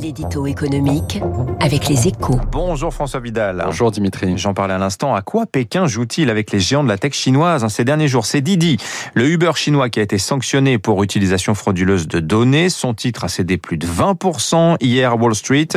L'édito économique avec les échos. Bonjour François Vidal. Bonjour Dimitri. J'en parlais à l'instant. À quoi Pékin joue-t-il avec les géants de la tech chinoise ces derniers jours? C'est Didi, le Uber chinois qui a été sanctionné pour utilisation frauduleuse de données. Son titre a cédé plus de 20% hier à Wall Street.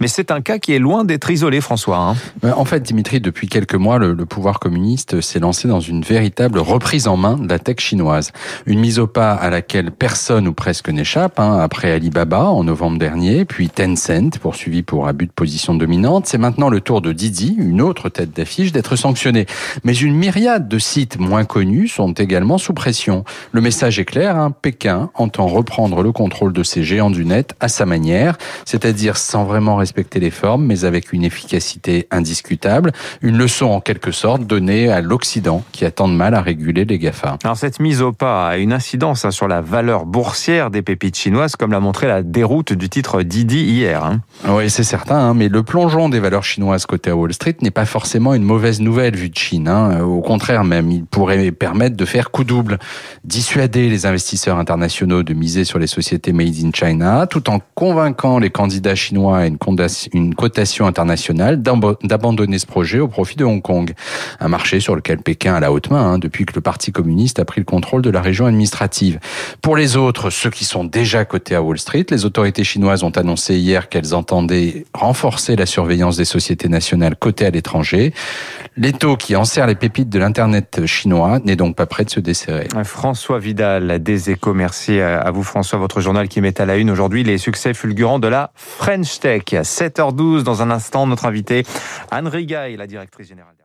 Mais c'est un cas qui est loin d'être isolé, François. Hein. Euh, en fait, Dimitri, depuis quelques mois, le, le pouvoir communiste s'est lancé dans une véritable reprise en main de la tech chinoise. Une mise au pas à laquelle personne ou presque n'échappe. Hein, après Alibaba en novembre dernier, puis Tencent, poursuivi pour abus de position dominante. C'est maintenant le tour de Didi, une autre tête d'affiche, d'être sanctionné. Mais une myriade de sites moins connus sont également sous pression. Le message est clair, hein, Pékin entend reprendre le contrôle de ces géants du net à sa manière, c'est-à-dire sans vraiment respecter les formes, mais avec une efficacité indiscutable. Une leçon en quelque sorte donnée à l'Occident qui a tant de mal à réguler les GAFA. Alors cette mise au pas a une incidence hein, sur la valeur boursière des pépites chinoises, comme l'a montré la déroute du titre Didi hier. Hein. Oui, c'est certain, hein, mais le plongeon des valeurs chinoises côté à Wall Street n'est pas forcément une mauvaise nouvelle vue de Chine. Hein. Au contraire même, il pourrait permettre de faire coup double, dissuader les investisseurs internationaux de miser sur les sociétés made in China, tout en convainquant les candidats chinois à une, une cotation internationale d'abandonner ce projet au profit de Hong Kong, un marché sur lequel Pékin a la haute main depuis que le Parti communiste a pris le contrôle de la région administrative. Pour les autres, ceux qui sont déjà cotés à Wall Street, les autorités chinoises ont annoncé hier qu'elles entendaient renforcer la surveillance des sociétés nationales cotées à l'étranger. L'étau qui enserre les pépites de l'Internet chinois n'est donc pas prêt de se desserrer. François Vidal des Échos, merci à vous François, votre journal qui met à la une aujourd'hui les succès fulgurants de la French Tech. 7h12 dans un instant, notre invité Anne Riga est la directrice générale.